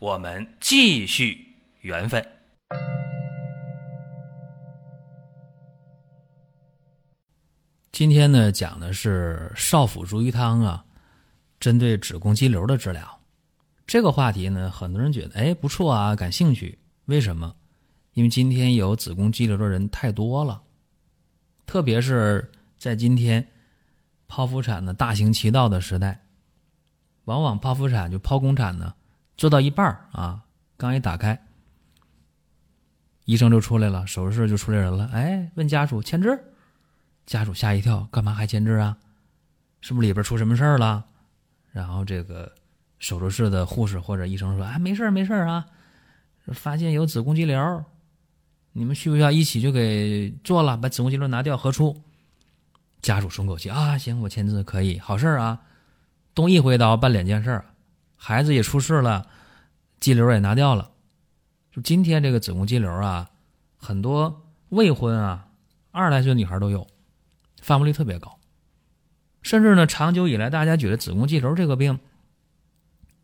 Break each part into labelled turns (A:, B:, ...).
A: 我们继续缘分。今天呢，讲的是少府逐瘀汤啊，针对子宫肌瘤的治疗。这个话题呢，很多人觉得哎不错啊，感兴趣。为什么？因为今天有子宫肌瘤的人太多了，特别是在今天剖腹产的大行其道的时代，往往剖腹产就剖宫产呢，做到一半啊，刚一打开，医生就出来了，手术室就出来人了，哎，问家属签字。家属吓一跳，干嘛还签字啊？是不是里边出什么事儿了？然后这个手术室的护士或者医生说：“啊，没事儿，没事儿啊，发现有子宫肌瘤，你们需不需要一起就给做了，把子宫肌瘤拿掉核出？”家属松口气啊，行，我签字可以，好事儿啊，动一回刀办两件事儿，孩子也出事了，肌瘤也拿掉了。就今天这个子宫肌瘤啊，很多未婚啊，二十来岁女孩都有。发病率特别高，甚至呢，长久以来，大家觉得子宫肌瘤这个病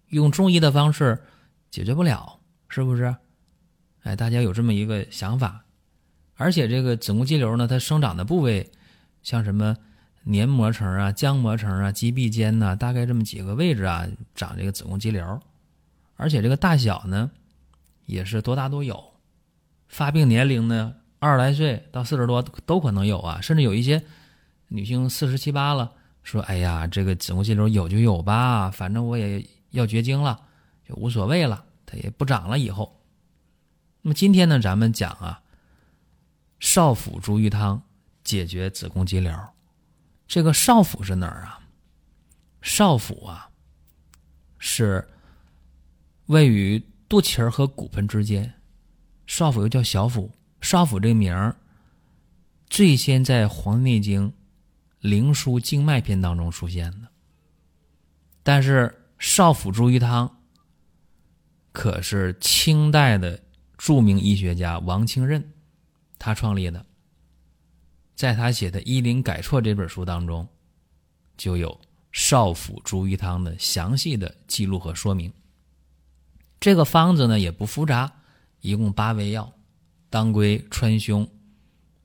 A: 用中医的方式解决不了，是不是？哎，大家有这么一个想法。而且这个子宫肌瘤呢，它生长的部位像什么黏膜层啊、浆膜层啊、肌壁间呐，大概这么几个位置啊，长这个子宫肌瘤。而且这个大小呢，也是多大都有。发病年龄呢，二十来岁到四十多都可能有啊，甚至有一些。女性四十七八了，说：“哎呀，这个子宫肌瘤有就有吧，反正我也要绝经了，就无所谓了，它也不长了。以后，那么今天呢，咱们讲啊，少府逐瘀汤解决子宫肌瘤。这个少府是哪儿啊？少府啊，是位于肚脐儿和骨盆之间。少府又叫小腹。少府这名儿，最先在《黄帝内经》。《灵枢·经脉篇》当中出现的，但是少府逐瘀汤可是清代的著名医学家王清任他创立的，在他写的《医林改错》这本书当中，就有少府逐瘀汤的详细的记录和说明。这个方子呢也不复杂，一共八味药：当归、川芎、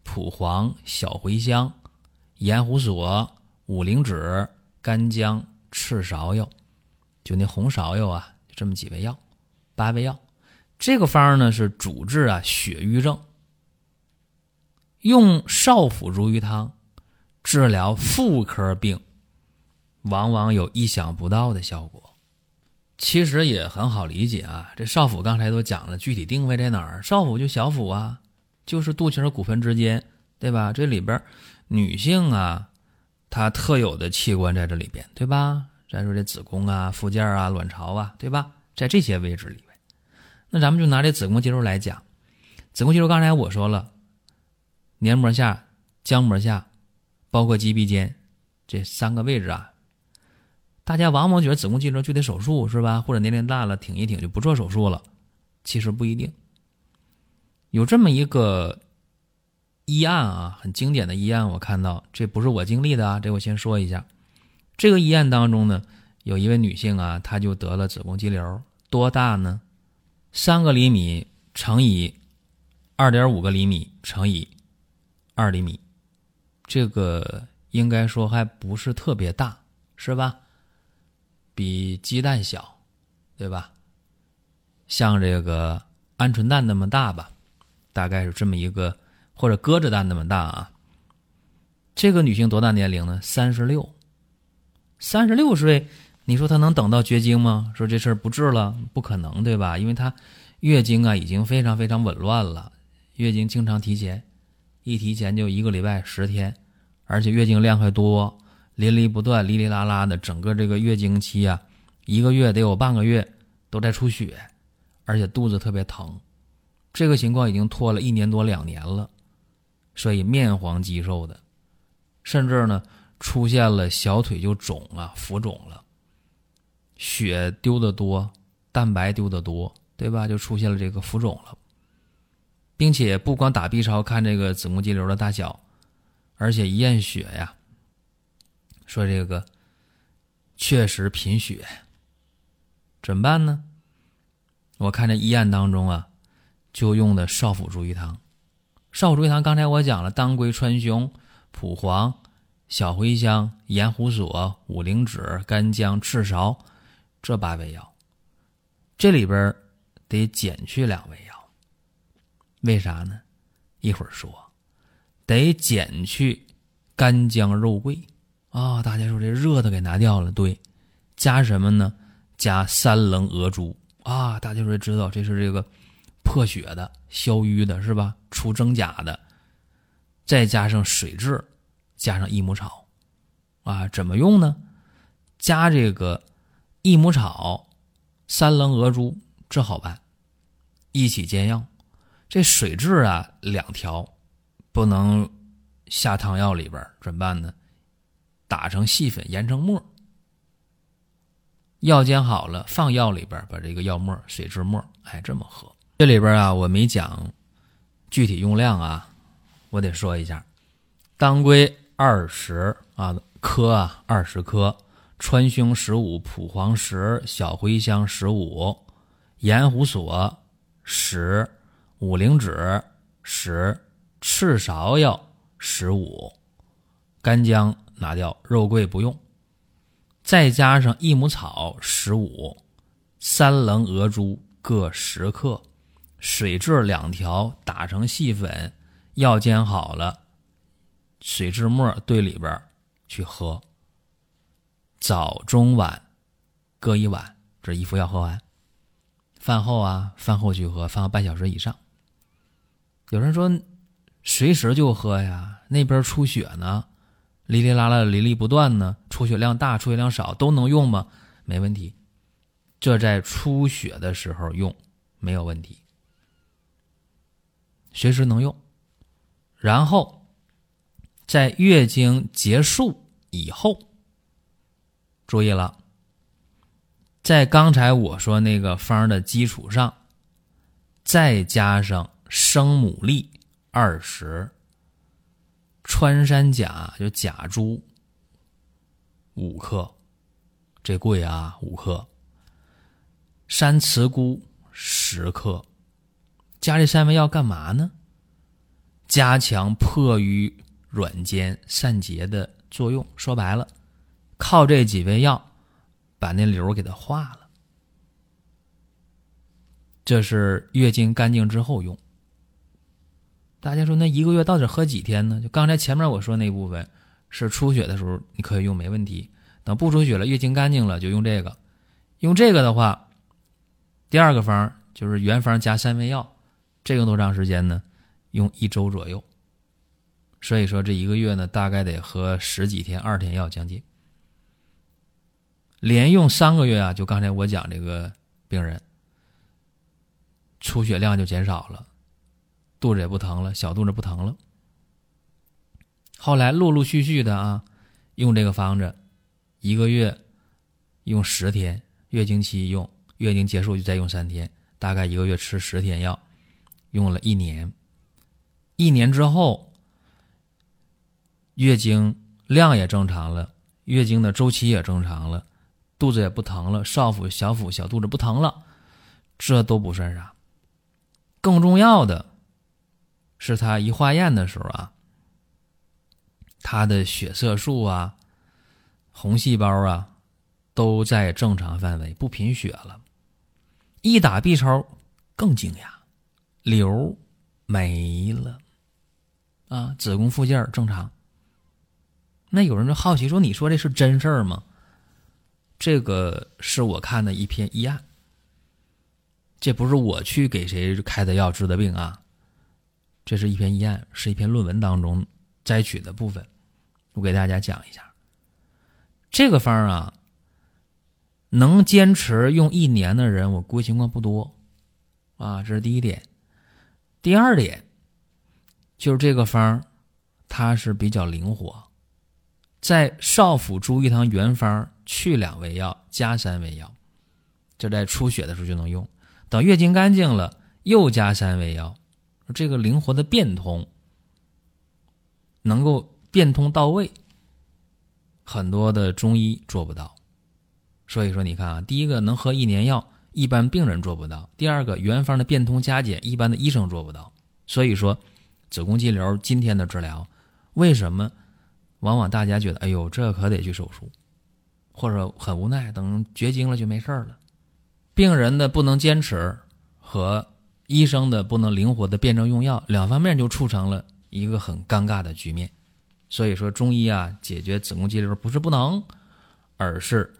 A: 蒲黄、小茴香。盐胡索、五灵脂、干姜、赤芍药，就那红芍药啊，这么几味药，八味药。这个方呢是主治啊血瘀症，用少府逐瘀汤治疗妇科病，往往有意想不到的效果。其实也很好理解啊，这少府刚才都讲了，具体定位在哪儿？少府就小腹啊，就是肚脐和骨盆之间，对吧？这里边。女性啊，她特有的器官在这里边，对吧？再说这子宫啊、附件啊、卵巢啊，对吧？在这些位置里边，那咱们就拿这子宫肌瘤来讲。子宫肌瘤刚才我说了，黏膜下、浆膜下，包括肌壁间这三个位置啊，大家往往觉得子宫肌瘤就得手术，是吧？或者年龄大了挺一挺就不做手术了，其实不一定。有这么一个。医案啊，很经典的医案，我看到这不是我经历的啊，这我先说一下。这个医案当中呢，有一位女性啊，她就得了子宫肌瘤，多大呢？三个厘米乘以二点五个厘米乘以二厘米，这个应该说还不是特别大，是吧？比鸡蛋小，对吧？像这个鹌鹑蛋那么大吧，大概是这么一个。或者鸽子蛋那么大啊？这个女性多大年龄呢？三十六，三十六岁，你说她能等到绝经吗？说这事儿不治了，不可能，对吧？因为她月经啊已经非常非常紊乱了，月经经常提前，一提前就一个礼拜十天，而且月经量还多，淋漓不断，哩哩啦啦的，整个这个月经期啊，一个月得有半个月都在出血，而且肚子特别疼，这个情况已经拖了一年多两年了，所以面黄肌瘦的，甚至呢出现了小腿就肿啊，浮肿了，血丢的多，蛋白丢的多，对吧？就出现了这个浮肿了，并且不光打 B 超看这个子宫肌瘤的大小，而且一验血呀，说这个确实贫血。怎么办呢？我看这医案当中啊，就用的少腹逐瘀汤。少腹逐瘀汤刚才我讲了，当归、川芎、蒲黄、小茴香、盐胡索、五灵脂、干姜、赤芍这八味药，这里边得减去两味药。为啥呢？一会儿说。得减去干姜、肉桂啊！大家说这热的给拿掉了，对，加什么呢？加三棱鹅珠啊，大家说知道这是这个破血的、消瘀的，是吧？除真假的，再加上水蛭，加上益母草啊，怎么用呢？加这个益母草、三棱鹅珠，这好办，一起煎药。这水蛭啊，两条不能下汤药里边，怎么办呢？打成细粉，研成末。药煎好了，放药里边，把这个药沫、水蛭沫，哎，这么喝。这里边啊，我没讲具体用量啊，我得说一下：当归二十啊克啊，二十克；川芎十五，蒲黄十，小茴香十五，盐胡索十，五灵脂十，赤芍药十五，干姜拿掉，肉桂不用。再加上益母草十五，三棱鹅珠各十克，水蛭两条打成细粉，药煎好了，水蛭沫兑里边去喝。早中晚各一碗，这一副药喝完。饭后啊，饭后去喝，饭后半小时以上。有人说，随时就喝呀，那边出血呢。哩哩啦啦，哩哩不断呢，出血量大，出血量少都能用吗？没问题，这在出血的时候用没有问题，随时能用。然后在月经结束以后，注意了，在刚才我说那个方的基础上，再加上生牡蛎二十。穿山甲就甲猪五克，这贵啊，五克。山慈菇十克，加这三味药干嘛呢？加强破瘀软坚散结的作用。说白了，靠这几味药把那瘤给它化了。这是月经干净之后用。大家说那一个月到底喝几天呢？就刚才前面我说那部分是出血的时候你可以用没问题，等不出血了，月经干净了就用这个。用这个的话，第二个方就是原方加三味药，这用多长时间呢？用一周左右。所以说这一个月呢，大概得喝十几天，二天药将近。连用三个月啊，就刚才我讲这个病人，出血量就减少了。肚子也不疼了，小肚子不疼了。后来陆陆续续的啊，用这个方子，一个月用十天，月经期用，月经结束就再用三天，大概一个月吃十天药，用了一年。一年之后，月经量也正常了，月经的周期也正常了，肚子也不疼了，少腹、小腹、小肚子不疼了，这都不算啥。更重要的。是他一化验的时候啊，他的血色素啊、红细胞啊都在正常范围，不贫血了。一打 B 超更惊讶，瘤没了啊，子宫附件正常。那有人就好奇说：“你说这是真事儿吗？”这个是我看的一篇医案，这不是我去给谁开的药治的病啊。这是一篇医案，是一篇论文当中摘取的部分，我给大家讲一下。这个方啊，能坚持用一年的人，我估计情况不多。啊，这是第一点。第二点就是这个方它是比较灵活，在少府逐瘀汤原方去两味药，加三味药，就在出血的时候就能用。等月经干净了，又加三味药，这个灵活的变通，能够变通到位，很多的中医做不到。所以说，你看啊，第一个能喝一年药。一般病人做不到。第二个，原方的变通加减，一般的医生做不到。所以说，子宫肌瘤今天的治疗，为什么往往大家觉得，哎呦，这可得去手术，或者很无奈，等绝经了就没事了。病人的不能坚持和医生的不能灵活的辩证用药，两方面就促成了一个很尴尬的局面。所以说，中医啊，解决子宫肌瘤不是不能，而是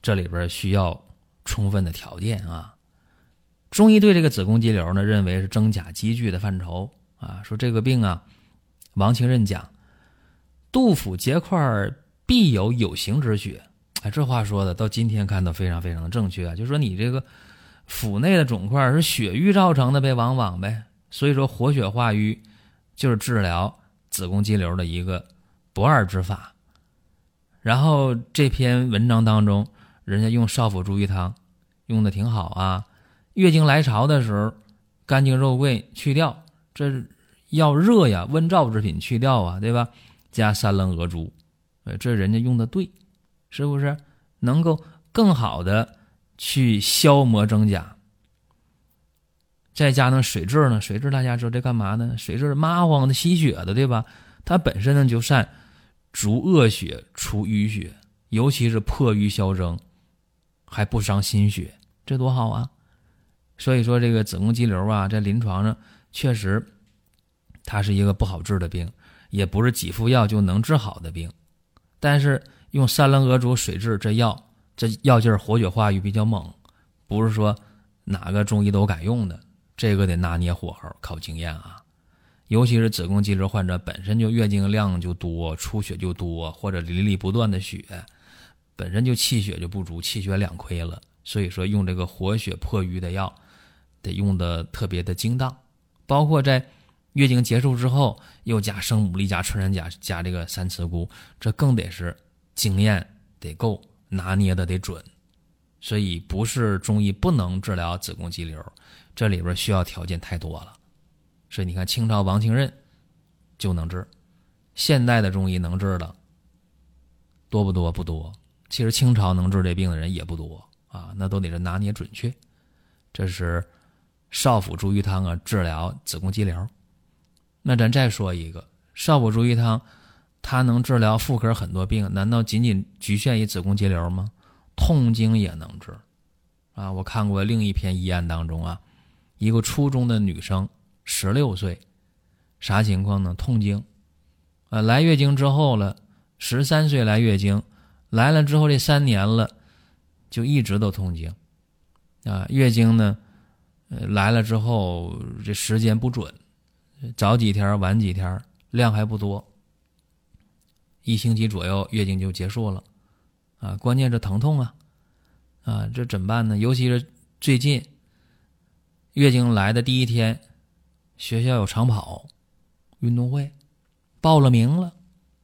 A: 这里边需要。充分的条件啊，中医对这个子宫肌瘤呢，认为是真假积聚的范畴啊。说这个病啊，王清任讲，杜甫结块必有有形之血。哎，这话说的到今天看都非常非常的正确啊。就说你这个腹内的肿块是血瘀造成的呗，往往呗。所以说活血化瘀就是治疗子宫肌瘤的一个不二之法。然后这篇文章当中。人家用少府逐瘀汤，用的挺好啊。月经来潮的时候，干净肉桂去掉，这要热呀，温燥之品去掉啊，对吧？加三棱鹅珠，这人家用的对，是不是？能够更好的去消磨真假。再加上水蛭呢，水蛭大家知道这干嘛呢？水蛭麻黄的吸血的，对吧？它本身呢就善逐恶血、除淤血，尤其是破瘀消征。还不伤心血，这多好啊！所以说，这个子宫肌瘤啊，在临床上确实，它是一个不好治的病，也不是几副药就能治好的病。但是用三棱鹅珠水蛭这药，这药劲儿活血化瘀比较猛，不是说哪个中医都敢用的，这个得拿捏火候，靠经验啊。尤其是子宫肌瘤患者本身就月经量就多，出血就多，或者淋漓不断的血。本身就气血就不足，气血两亏了，所以说用这个活血破瘀的药，得用的特别的精当。包括在月经结束之后，又加生牡蛎、加穿山甲、加这个三刺菇，这更得是经验得够，拿捏的得准。所以不是中医不能治疗子宫肌瘤，这里边需要条件太多了。所以你看，清朝王清任就能治，现代的中医能治的多不多？不多。其实清朝能治这病的人也不多啊，那都得是拿捏准确。这是少府逐瘀汤啊，治疗子宫肌瘤。那咱再说一个，少府逐瘀汤，它能治疗妇科很多病，难道仅仅局限于子宫肌瘤吗？痛经也能治啊！我看过另一篇医案当中啊，一个初中的女生，十六岁，啥情况呢？痛经，啊，来月经之后了，十三岁来月经。来了之后，这三年了，就一直都痛经，啊，月经呢，呃，来了之后这时间不准，早几天晚几天，量还不多，一星期左右月经就结束了，啊，关键是疼痛啊，啊，这怎么办呢？尤其是最近，月经来的第一天，学校有长跑运动会，报了名了，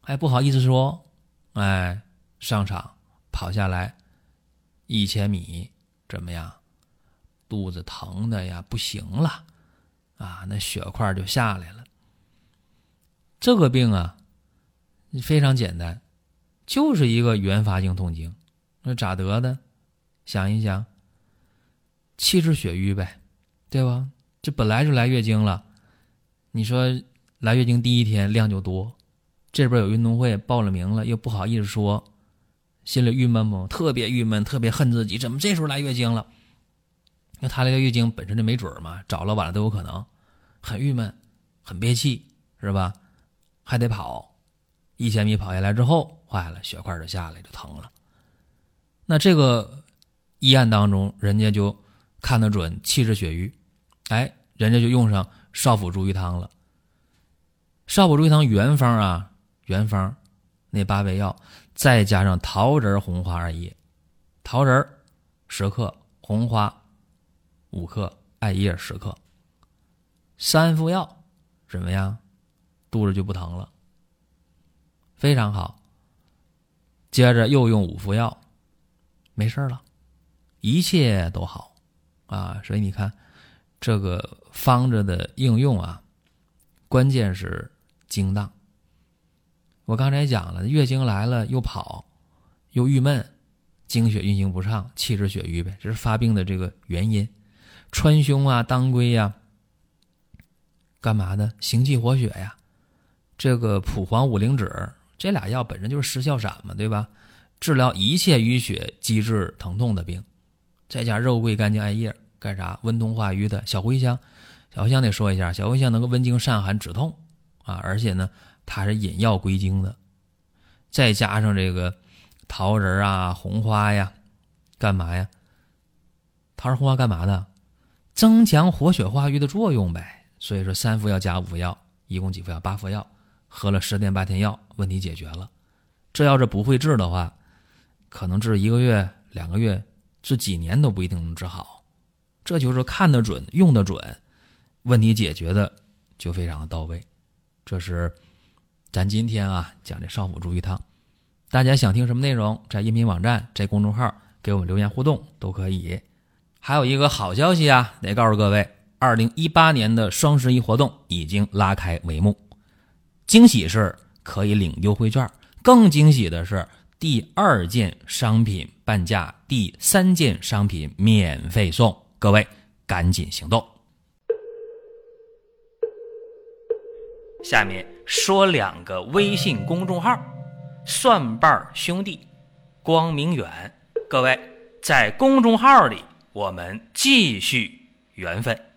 A: 还不好意思说，哎。上场跑下来一千米怎么样？肚子疼的呀，不行了啊！那血块就下来了。这个病啊，非常简单，就是一个原发性痛经。那咋得的？想一想，气滞血瘀呗，对吧？这本来就来月经了，你说来月经第一天量就多，这边有运动会报了名了，又不好意思说。心里郁闷不？特别郁闷，特别恨自己，怎么这时候来月经了？那他这个月经本身就没准嘛，早了晚了都有可能，很郁闷，很憋气，是吧？还得跑，一千米跑下来之后，坏了，血块就下来，就疼了。那这个医案当中，人家就看得准，气滞血瘀，哎，人家就用上少府逐瘀汤了。少府逐瘀汤原方啊，原方那八味药。再加上桃仁、红花二叶，桃仁十克，红花五克，艾叶十克，三副药，怎么样？肚子就不疼了，非常好。接着又用五服药，没事了，一切都好啊！所以你看，这个方子的应用啊，关键是精当。我刚才讲了，月经来了又跑，又郁闷，经血运行不畅，气滞血瘀呗，这是发病的这个原因。川芎啊，当归呀，干嘛的？行气活血呀。这个蒲黄五灵脂这俩药本身就是失效散嘛，对吧？治疗一切淤血、积滞、疼痛的病。再加肉桂、干姜、艾叶，干啥？温通化瘀的。小茴香，小茴香得说一下，小茴香能够温经散寒、止痛啊，而且呢。它是引药归经的，再加上这个桃仁啊、红花呀，干嘛呀？桃仁红花干嘛的？增强活血化瘀的作用呗。所以说三副药加五副药，一共几副药？八副药，喝了十天八天药，问题解决了。这要是不会治的话，可能治一个月、两个月，治几年都不一定能治好。这就是看得准、用得准，问题解决的就非常的到位。这是。咱今天啊讲这少府逐瘀汤，大家想听什么内容，在音频网站、在公众号给我们留言互动都可以。还有一个好消息啊，得告诉各位，二零一八年的双十一活动已经拉开帷幕。惊喜是可以领优惠券，更惊喜的是第二件商品半价，第三件商品免费送。各位赶紧行动！下面。说两个微信公众号：蒜瓣兄弟、光明远。各位在公众号里，我们继续缘分。